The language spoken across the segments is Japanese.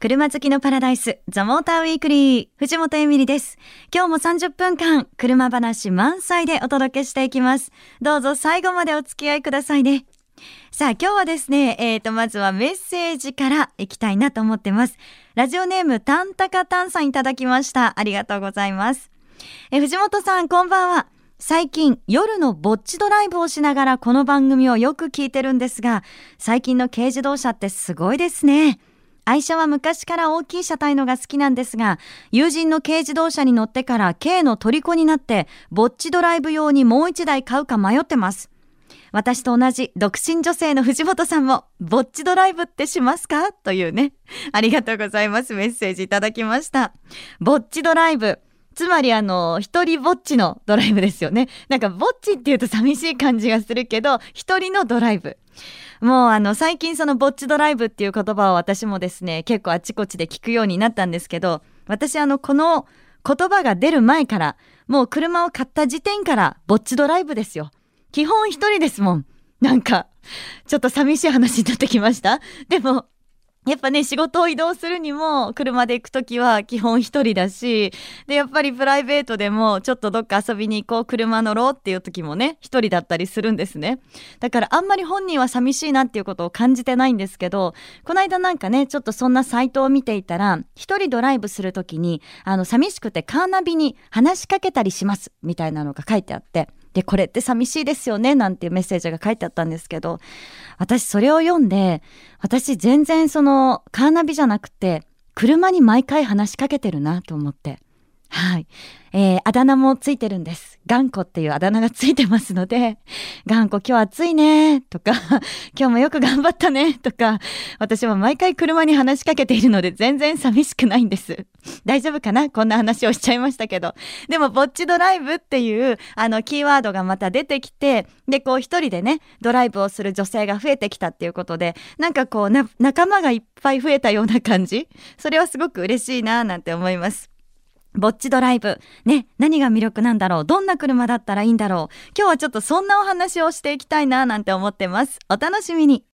車好きのパラダイス、ザ・モーターウィークリー、藤本エミリです。今日も30分間、車話満載でお届けしていきます。どうぞ最後までお付き合いくださいね。さあ、今日はですね、えーと、まずはメッセージからいきたいなと思ってます。ラジオネーム、タンタカタンさんいただきました。ありがとうございます。え藤本さん、こんばんは。最近夜のぼっちドライブをしながらこの番組をよく聞いてるんですが、最近の軽自動車ってすごいですね。愛車は昔から大きい車体のが好きなんですが、友人の軽自動車に乗ってから軽の虜になって、ぼっちドライブ用にもう一台買うか迷ってます。私と同じ独身女性の藤本さんも、ぼっちドライブってしますか？というね。ありがとうございます。メッセージいただきました。ぼっちドライブ。つまりあの、一人ぼっちのドライブですよね。なんかぼっちって言うと寂しい感じがするけど、一人のドライブ。もうあの最近そのぼっちドライブっていう言葉を私もですね結構あちこちで聞くようになったんですけど私あのこの言葉が出る前からもう車を買った時点からぼっちドライブですよ。基本一人ですもん。なんかちょっと寂しい話になってきました。でもやっぱね、仕事を移動するにも、車で行くときは基本一人だし、で、やっぱりプライベートでも、ちょっとどっか遊びに行こう、車乗ろうっていう時もね、一人だったりするんですね。だからあんまり本人は寂しいなっていうことを感じてないんですけど、この間なんかね、ちょっとそんなサイトを見ていたら、一人ドライブするときに、あの、寂しくてカーナビに話しかけたりします、みたいなのが書いてあって、で、これって寂しいですよね、なんていうメッセージが書いてあったんですけど、私それを読んで、私全然そのカーナビじゃなくて、車に毎回話しかけてるなと思って。はい。えー、あだ名もついてるんです。頑固っていうあだ名がついてますので、頑固今日暑いねとか、今日もよく頑張ったねとか、私は毎回車に話しかけているので全然寂しくないんです。大丈夫かな？こんな話をしちゃいましたけど。でも、ぼっちドライブっていう、あの、キーワードがまた出てきて、で、こう一人でね、ドライブをする女性が増えてきたっていうことで、なんかこう、仲間がいっぱい増えたような感じ？それはすごく嬉しいななんて思います。ぼっちドライブ。ね、何が魅力なんだろう？どんな車だったらいいんだろう？今日はちょっとそんなお話をしていきたいななんて思ってます。お楽しみに。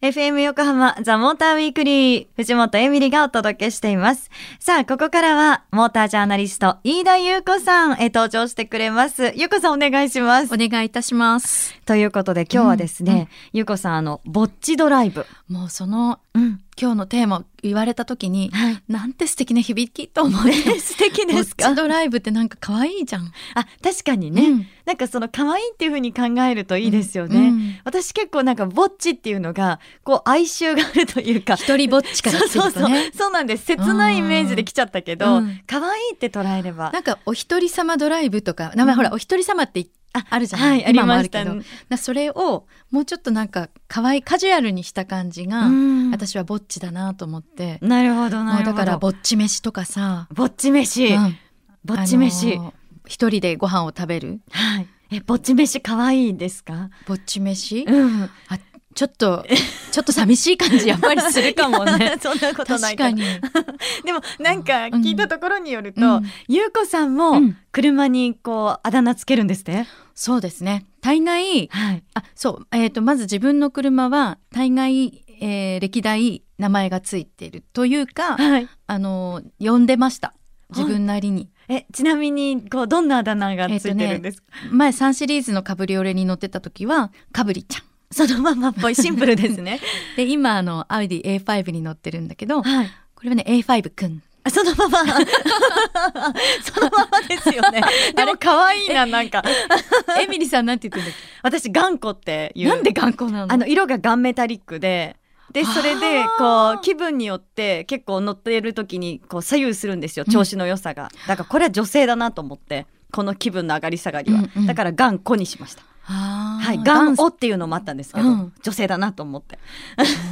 FM 横浜ザ・モーターウィークリー藤本エミリがお届けしています。さあ、ここからはモータージャーナリスト飯田優子さんへ登場してくれます。優子さんお願いします。お願いいたします。ということで今日はですね、うんうん、優子さんあの、ぼっちドライブ。もうその、うん、今日のテーマ言われた時に、はい、なんて素敵な響きと思って、素敵ですか？ドライブってなんか可愛いじゃん。あ確かにね、うん、なんかその可愛いっていう風に考えるといいですよね、うんうん、私結構なんかぼっちっていうのがこう哀愁があるというか。一人ぼっちから、ね、そうそう。そうなんです。切ないイメージで来ちゃったけど、うん、可愛いって捉えれば。なんかお一人様ドライブとか名前、ほらお一人様ってああるじゃない、はい、今もあるけど、それをもうちょっとなんか可愛いカジュアルにした感じが私はぼっちだなと思って。なるほどなるほど。だからぼっち飯とかさ。ぼっち飯、うん、ぼっち飯。一人でご飯を食べる。はい。えぼっち飯可愛いですか？ぼっち飯、うん、あちょっと、ちょっと寂しい感じやっぱりするかもね。そんなことないか。確かに。でもなんか聞いたところによると、うん、ゆうこさんも車にこうあだ名つけるんですね。そうですね。大概、はい、あ、そう、えっ、ー、と、まず自分の車は大概、えー、歴代名前がついているというか、はい、あの、呼んでました。自分なりに。えちなみにこうどんなあだ名がついてるんですか、えーね、前3シリーズのカブリオレに乗ってた時はかぶりちゃんそのままっぽいシンプルですね。で今あのアウディ A5 に乗ってるんだけど、はい、これはね A5 くん。そのまま そのままですよね。でも可愛いななんか。エミリさんなんて言ってんだ。私頑固っていう。なんで頑固なの？あの色がガンメタリックで。でそれでこう気分によって結構乗っている時にこう左右するんですよ調子の良さが、だからこれは女性だなと思ってこの気分の上がり下がりは、うんうん、だから頑固にしましたはい、ガンオっていうのもあったんですけど、うん、女性だなと思って。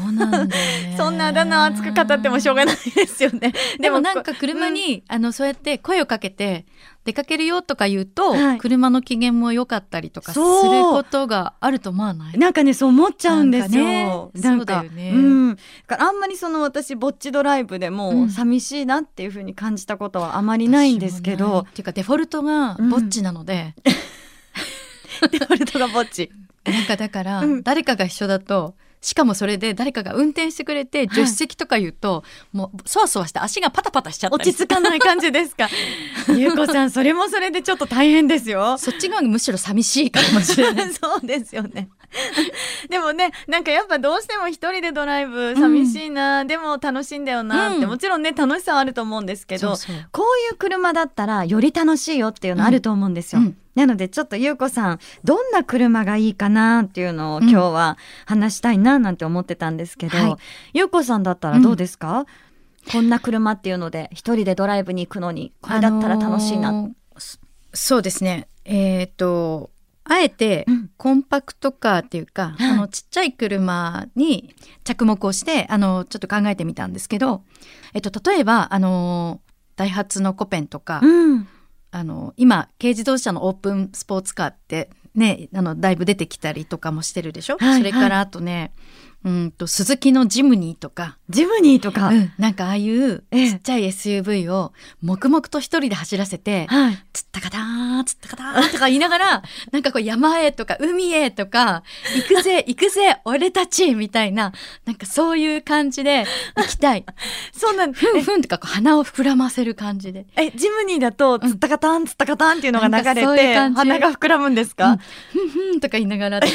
そうなんだ、ね、そんなあだ名を熱く語ってもしょうがないですよね。でもなんか車に、うん、あのそうやって声をかけて出かけるよとか言うと、はい、車の機嫌も良かったりとかすることがあると思わない？なんかねそう思っちゃうんですよ。なんかね、ね、うん。あんまりその私ぼっちドライブでも寂しいなっていうふうに感じたことはあまりないんですけど。っていうかデフォルトがぼっちなので。デフォルトがぼっち。なんかだから、誰かが一緒だとしかもそれで誰かが運転してくれて助手席とか言うと、はい、もうそわそわして足がパタパタしちゃった落ち着かない感じですか？ゆうこさんそれもそれでちょっと大変ですよ。そっち側がむしろ寂しいかもしれない。そうですよね。でもねなんかやっぱどうしても一人でドライブ寂しいな、うん、でも楽しいんだよなって、うん、もちろんね楽しさはあると思うんですけどこういう車だったらより楽しいよっていうのあると思うんですよ。うんなのでちょっと優子さんどんな車がいいかなっていうのを今日は話したいななんて思ってたんですけど、うんはい、優子さんだったらどうですか、うん、こんな車っていうので一人でドライブに行くのにこれだったら楽しいな、あのー、そうですね。えっ、とあえてコンパクトカーっていうか、うん、あのちっちゃい車に着目をしてあのちょっと考えてみたんですけど、えっと、例えばあのダイハツのコペンとか、うん、あの今軽自動車のオープンスポーツカーってねあのだいぶ出てきたりとかもしてるでしょ、はいはい、それからあとねうんと鈴木のジムニーとか。ジムニーとか、うん、なんかああいうちっちゃい SUV を黙々と一人で走らせて、はい、つったかたーつったかたーとか言いながら なんかこう山へとか海へとか行くぜ 行くぜ俺たちみたいななんかそういう感じで行きたい。そうなんふんふんとかこう鼻を膨らませる感じで。えジムニーだとつったかたんつったかたんっていうのが流れて鼻が膨らむんですか、うん、ふんふんとか言いながら。そ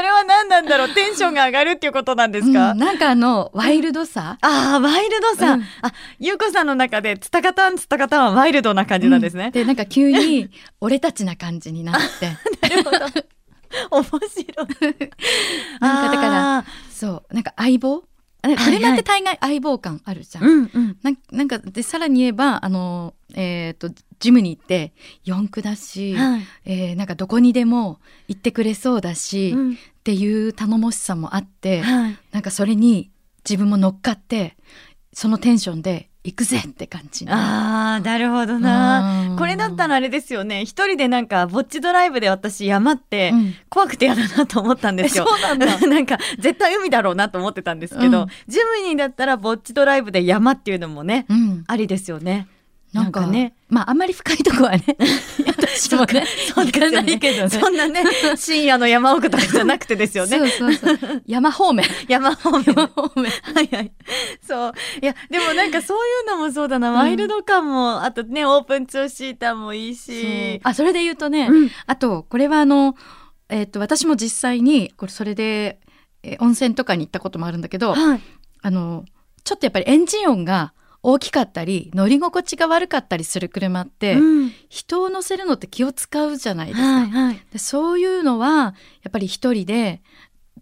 れは何なんだろう？テンションが上がるっていうことなんですか、うん、なんかあのワイルドさ、ああワイルドさ、うん、あゆうこさんの中でつたかたんつたかたんはワイルドな感じなんですね、でなんか急に俺たちな感じになって。なるほど。面白い。なんかだからそうなんか相棒？車って大概相棒感あるじゃん。うんうん、なんかでさらに言えばあの、えーと、ジムに行って四駆だし、はい、えー、なんかどこにでも行ってくれそうだし、うん、っていう頼もしさもあって、はい、なんかそれに自分も乗っかってそのテンションで行くぜって感じああなるほどな。これだったらあれですよね。一人でなんかぼっちドライブで私山って怖くて嫌だなと思ったんですよ、うん、そうなんだ。なんか絶対海だろうなと思ってたんですけど、うん、ジムニーだったらぼっちドライブで山っていうのもね、うん、ありですよねなんかねまああんまり深いとこはね 私もねそうですよね。けどね。そんなね深夜の山奥とかじゃなくてですよね。そうそうそう。山方面。山方面。山方面。はいはい。そう。いやでもなんかそういうのもそうだな、ワイルド感もあとねオープンツーシーターもいいし。あそれで言うとね、うん、あとこれはあのえっ、と私も実際にこれそれで、え温泉とかに行ったこともあるんだけど、はい、あのちょっとやっぱりエンジン音が大きかったり乗り心地が悪かったりする車って、うん、人を乗せるのって気を使うじゃないですか。はいはい、でそういうのはやっぱり一人で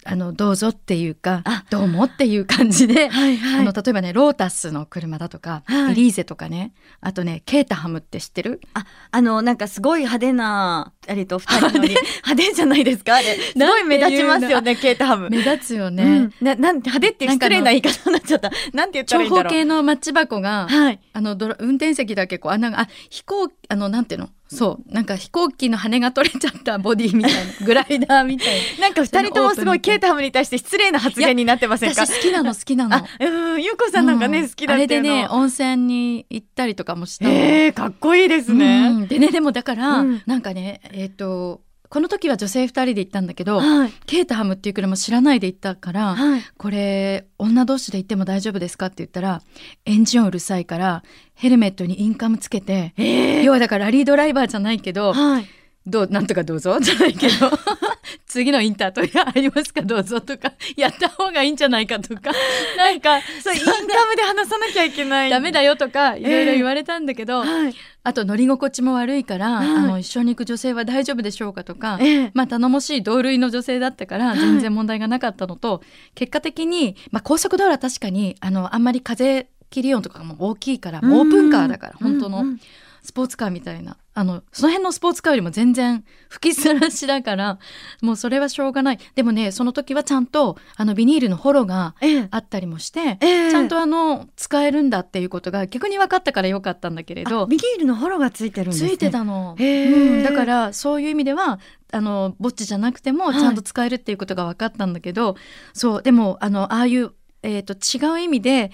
あのどうぞっていうかどうもっていう感じで、はいはい、あの例えばねロータスの車だとか、はい、エリーゼとかねあとねケータハムって知ってる？ああのなんかすごい派手なあれと二人乗り。派手？じゃないですか？あれ。すごい目立ちますよねケータハム。目立つよね、うん、ななん派手って失礼な言い方になっちゃった。なんて言ったらいいんだろう。長方形のマッチ箱が、はい、あの運転席だけこう穴があ飛行あのなんていうの？そう。なんか飛行機の羽が取れちゃったボディみたいなグライダーみたいな。なんか二人ともすごいケータハムに対して失礼な発言になってませんか？私好きなの好きなの。うんゆうこさんなんかね、うん、好きだってあれでね温泉に行ったりとかもしたえー、かっこいいですね、うん、でねでもだから、うん、なんかねえっ、ー、とこの時は女性2人で行ったんだけど、はい、ケータハムっていう車知らないで行ったから、はい、これ女同士で行っても大丈夫ですかって言ったらエンジン音うるさいからヘルメットにインカムつけて、えー、要はだからラリードライバーじゃないけど、はい、どうなんとかどうぞじゃないけど 次のインタートリありますか？どうぞとか。やった方がいいんじゃないかとか。なんかそうインカムで話さなきゃいけない。ダメだよとかいろいろ言われたんだけど、えーはい、あと乗り心地も悪いから、はい、あの一緒に行く女性は大丈夫でしょうかとか、えー、まあ頼もしい同類の女性だったから全然問題がなかったのと、はい、結果的に、まあ、高速道路は確かにあのあんまり風切り音とかも大きいからオープンカーだから本当の。うんうんスポーツカーみたいな。あのその辺のスポーツカーよりも全然吹きさらしだからもうそれはしょうがない。でもねその時はちゃんとあのビニールのホロがあったりもして、ええ、ちゃんとあの使えるんだっていうことが逆に分かったからよかったんだけれど。ビニールのホロがついてるんです、ね、ついてたの、うん、だからそういう意味ではあのぼっちじゃなくてもちゃんと使えるっていうことが分かったんだけど、はい、そうでもあのああいう、えーと違う意味で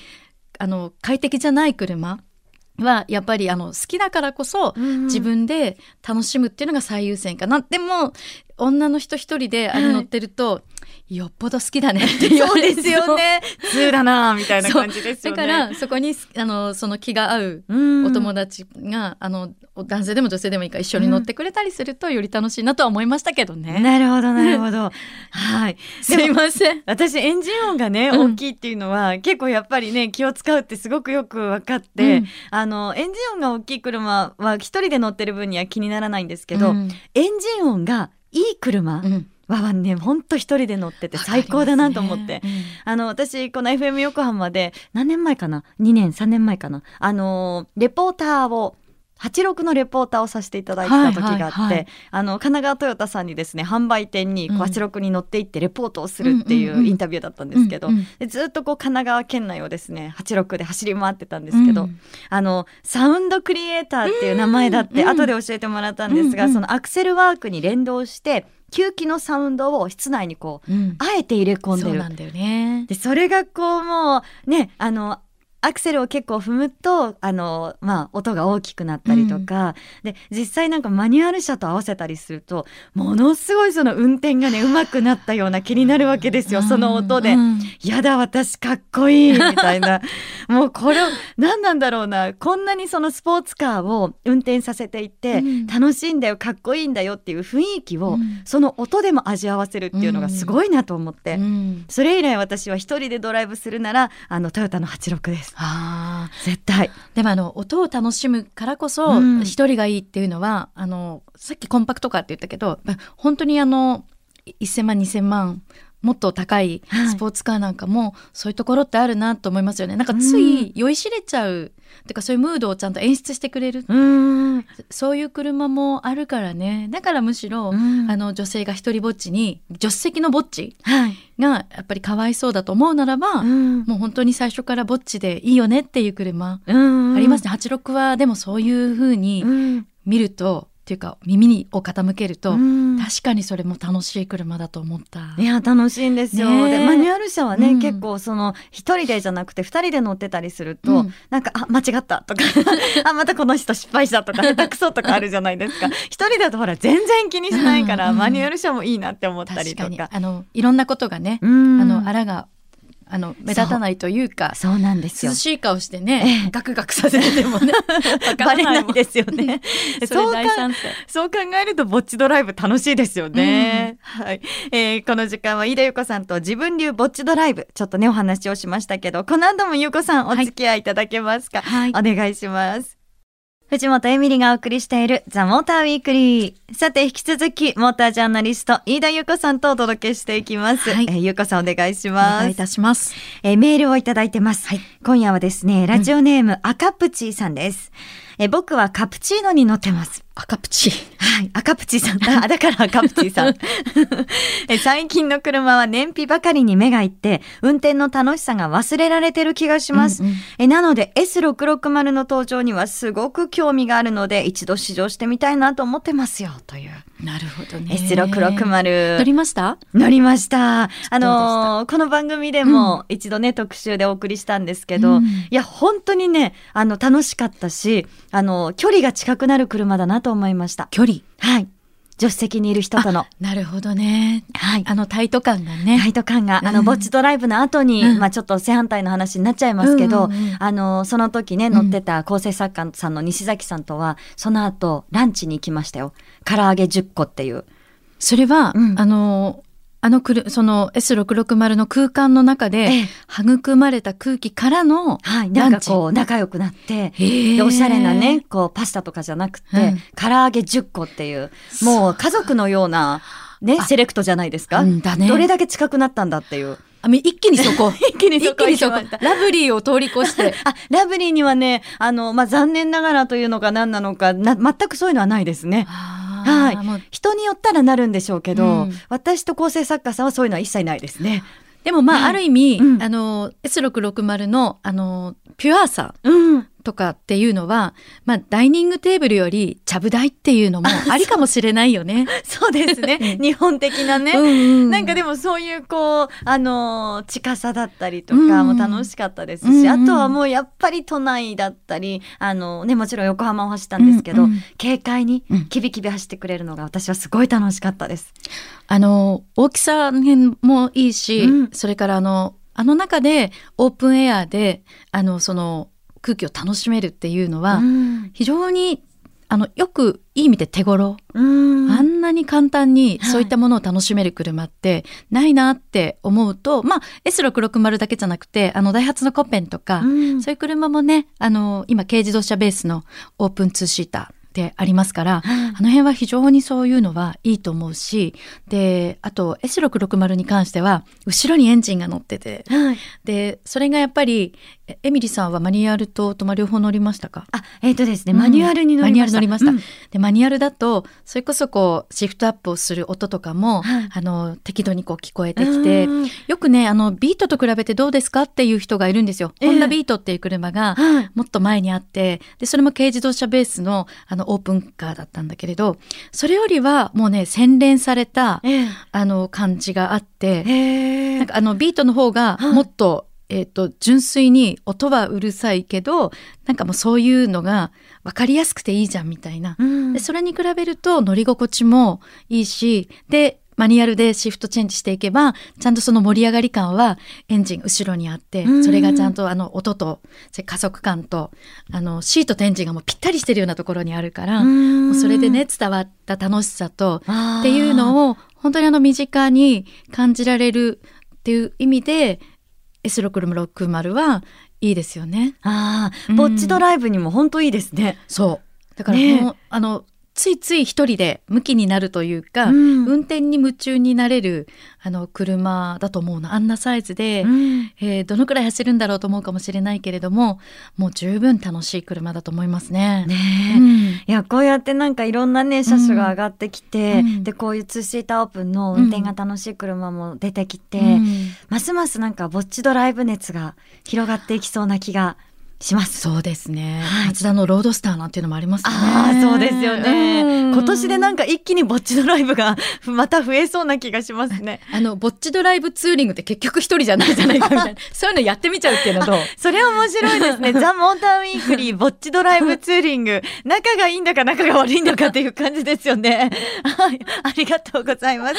あの快適じゃない車はやっぱりあの好きだからこそ自分で楽しむっていうのが最優先かな、うん、でも女の人一人であれ乗ってると、はい、よっぽど好きだねって言わそうれですよね。通だなみたいな感じですよね。だからそこにあのその気が合ううんお友達が、あの男性でも女性でもいいから一緒に乗ってくれたりするとより楽しいなとは思いましたけどね。なるほどなるほど。はい。すいません。私エンジン音がね、うん大きいっていうのは結構やっぱりね気を使うってすごくよく分かって、うんあのエンジン音が大きい車は一人で乗ってる分には気にならないんですけど、うんエンジン音がいい車うんはねほんと一人で乗ってて最高だなと思って。わかりますねあの私この FM 横浜で何年前かな？2年3年前かな？あのレポーターを86のレポーターをさせていただいてた時があって、はいはい。はいあの神奈川トヨタさんにですね販売店にこううん。86に乗って行ってレポートをするっていんうんううん。インタビューだったんですけど、ずっとこう神奈川県内をですね86で走り回ってたんですけど、うんあのサウンドクリエイターっていう名前だってうん後で教えてもらったんですが、うんうん。そのアクセルワークに連動して吸気のサウンドを室内にこううんあえて入れ込んでるそうなんだよね。でそれがこうもうねあのアクセルを結構踏むとあの、まあ、音が大きくなったりとか、で実際なんかマニュアル車と合わせたりするとものすごいその運転がね上手くなったような気になるわけですよ、その音で。うん。やだ私かっこいいみたいな。もうこれ何なんだろうな。こんなにそのスポーツカーを運転させていて、うん。楽しいんだよかっこいいんだよっていう雰囲気を、うん。その音でも味合わせるっていうのがすごいなと思って。うん。それ以来私は一人でドライブするならあのトヨタの86ですあー。絶対。でもあの音を楽しむからこそうん。一人がいいっていうのは、あのさっきコンパクトカーって言ったけど本当にあの1,000万2,000万もっと高いはい。スポーツカーなんかもそういうところってあるなと思いますよね。なんかつい酔いしれちゃう、てかそういうムードをちゃんと演出してくれる。うーん。そういう車もあるからね。だからむしろ、うん。あの女性が一人ぼっちに助手席のぼっちはい、がやっぱりかわいそうだと思うならば、うん。もう本当に最初からぼっちでいいよねっていう車うん。ありますね。86はでもそういう風にうん。見ると、っていうか耳にを傾けると、うん。確かにそれも楽しい車だと思った。いや楽しいんですよ、ねえ。でマニュアル車はね、うん。結構その一人でじゃなくて二人で乗ってたりすると、うん。なんかあ間違ったとか あまたこの人失敗したとか 下手くそとかあるじゃないですか。一人だとほら全然気にしないから、マニュアル車もいいなって思ったりとか。あのいろんなことがね、うん。あのあらがあの目立たないというかそうなんですよ。涼しい顔してね、ええ。ガクガクさせててもね バレないですよね。そう。そう考えるとぼっちドライブ楽しいですよね。はい、えーこの時間は飯田由子さんと自分流ぼっちドライブ。ちょっとねお話をしましたけどこの後も由子さんお付き合いいただけますか、はい。お願いします。藤本エミリがお送りしているザ・モーターウィークリー。さて、引き続き、モータージャーナリスト、飯田由子さんとお届けしていきます。はいえー由子さんお願いしおます願いい。たします。えーメールをいただいてます。はい今夜はですね、ラジオネーム、赤プチーさんです。えー僕はカプチーノに乗ってます。赤プチ。はい、赤プチさん。あ、だから赤プチさん。え最近の車は燃費ばかりに目がいって、運転の楽しさが忘れられてる気がします。うんうんえなので S660 の登場にはすごく興味があるので、一度試乗してみたいなと思ってますよ、という。なるほどね。S660。乗りました？乗りました。あどのーこの番組でも一度ね、特集でお送りしたんですけど、うんいや、本当にね、あの、楽しかったし、あの、距離が近くなる車だなと思いました。距離。はい。助手席にいる人との。なるほどね。はい。あのタイト感がね。ライト感が、あの、うんぼっちドライブの後に、うんまあちょっと正反対の話になっちゃいますけど、うんうんうんあの、その時ね、乗ってた構成作家さんの西崎さんとは、その後、ランチに行きましたよ。唐揚げ10個っていう。それは、うんあのあのくるその S660 の空間の中でええ。育まれた空気からのはい。なんかこう、仲良くなって、でおしゃれなね、こう、パスタとかじゃなくて、うん。唐揚げ10個っていう、もう家族のような、ね、あ。セレクトじゃないですか？うんだね。どれだけ近くなったんだっていう。あみ一気にそこ。一気にそこ行きました。ラブリーを通り越して。あ、ラブリーにはね、あの、まあ、残念ながらというのか何なのか、な、全くそういうのはないですね。はい。人によったらなるんでしょうけど、うん。私と構成作家さんはそういうのは一切ないですね。でもまあ、はい。ある意味、うん。あの S660 のあのピュアさ。うん。とかっていうのは、まあ、ダイニングテーブルよりちゃぶ台っていうのもありかもしれないよね。そうですね。日本的なね、うんうん。なんかでもそういうこう、あの、近さだったりとかも楽しかったですし、うんうん、あとはもうやっぱり都内だったり、あのね、もちろん横浜を走ったんですけど、うんうん、軽快にキビキビ走ってくれるのが私はすごい楽しかったです。あの、大きさもいいし、うん、それからあの、あの中でオープンエアで、あの、その、空気を楽しめるっていうのは、非常にあのよくいい意味で手頃。あんなに簡単にそういったものを楽しめる車ってないなって思うと、はい、まあ S660 だけじゃなくてあのダイハツのコペンとか、そういう車もねあの今軽自動車ベースのオープンツーシーターでありますから、あの辺は非常にそういうのはいいと思うしであと S660 に関しては後ろにエンジンが乗ってて、はい、でそれがやっぱりエミリさんはマニュアルととま両方乗りましたか？あえっ、ー、とですね、マニュアルに乗りました。マニュアル乗りました。うん、でマニュアルだとそれこそこうシフトアップをする音とかも、はい、あの適度にこう聞こえてきてよくねあのビートと比べてどうですかっていう人がいるんですよ。えー、ホンダビートっていう車がもっと前にあってでそれも軽自動車ベースのあのオープンカーだったんだけれどそれよりはもうね洗練された、えー、あの感じがあって、え。ー、なんかあのビートの方がもっと、えっ、ー、と、純粋に音はうるさいけど、なんかもうそういうのが分かりやすくていいじゃんみたいな。うん、でそれに比べると乗り心地もいいし、で、マニュアルでシフトチェンジしていけば、ちゃんとその盛り上がり感はエンジン後ろにあって、それがちゃんとあの音と、加速感と、あのシートとエンジンがもうぴったりしてるようなところにあるから、もうそれでね、伝わった楽しさと、っていうのを本当にあの身近に感じられるっていう意味で、S660 はいいですよね。ああ、ぼっちドライブにも本当いいですね。そう。だからもう、ね、あのついつい一人で向きになるというか、うん、運転に夢中になれるあの車だと思うの。あんなサイズで、うん、えー、どのくらい走るんだろうと思うかもしれないけれどももう十分楽しい車だと思いますね。ねうん、いやこうやってなんかいろんなね車種が上がってきて、でこういうツーシーターオープンの運転が楽しい車も出てきて、ますますなんかぼっちドライブ熱が広がっていきそうな気がします。そうですね。はい、マツダのロードスターなんていうのもありますね。ああ、そうですよね。今年でなんか一気にぼっちドライブが また増えそうな気がしますね。あの、ぼっちドライブツーリングって結局一人じゃないじゃないかみたいな。そういうのやってみちゃうっていうのと。それ面白いですね。ザ・モーターウィークリーぼっちドライブツーリング。仲がいいんだか仲が悪いんだかっていう感じですよね。はい。ありがとうございます。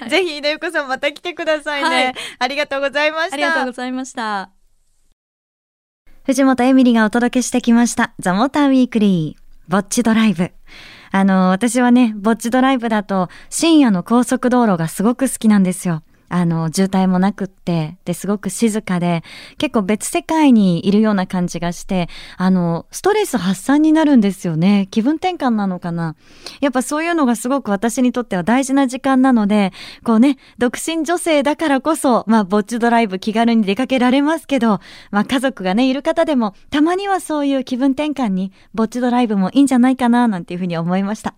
はい、ぜひ、秀子さんまた来てくださいね、はい、ありがとうございました。ありがとうございました。藤本エミリがお届けしてきました。ザ・モーター・ウィークリー、ぼっちドライブ。あの、私はね、ぼっちドライブだと深夜の高速道路がすごく好きなんですよ。あの、渋滞もなくって、で、すごく静かで、結構別世界にいるような感じがして、あの、ストレス発散になるんですよね。気分転換なのかな。やっぱそういうのがすごく私にとっては大事な時間なので、こうね、独身女性だからこそ、まあ、ぼっちドライブ気軽に出かけられますけど、まあ、家族がね、いる方でも、たまにはそういう気分転換に、ぼっちドライブもいいんじゃないかな、なんていうふうに思いました。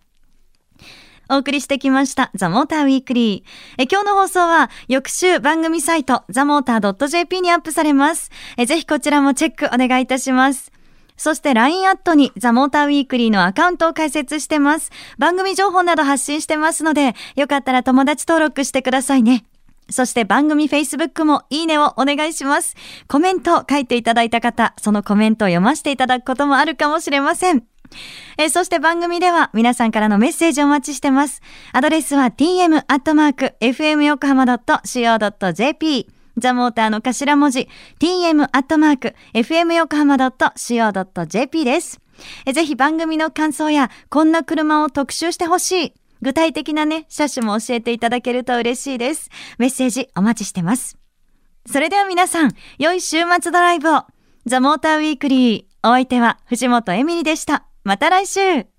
お送りしてきました、ザ・モーター・ウィークリー。え今日の放送は、翌週番組サイト、ザ・モーター .jp にアップされます。えぜひこちらもチェックお願いいたします。そして LINE アットにザ・モーターウィークリーのアカウントを開設してます。番組情報など発信してますので、よかったら友達登録してくださいね。そして番組 Facebook もいいねをお願いします。コメント書いていただいた方、そのコメントを読ませていただくこともあるかもしれません。えそして番組では皆さんからのメッセージをお待ちしてます。アドレスは tm.fmyokohama.co.jp ザモーターの頭文字 tm.fmyokohama.co.jp です。えぜひ番組の感想やこんな車を特集してほしい。具体的なね、車種も教えていただけると嬉しいです。メッセージお待ちしてます。それでは皆さん、良い週末ドライブを。ザ・モーター・ウィークリー。お相手は藤本エミリでした。また来週。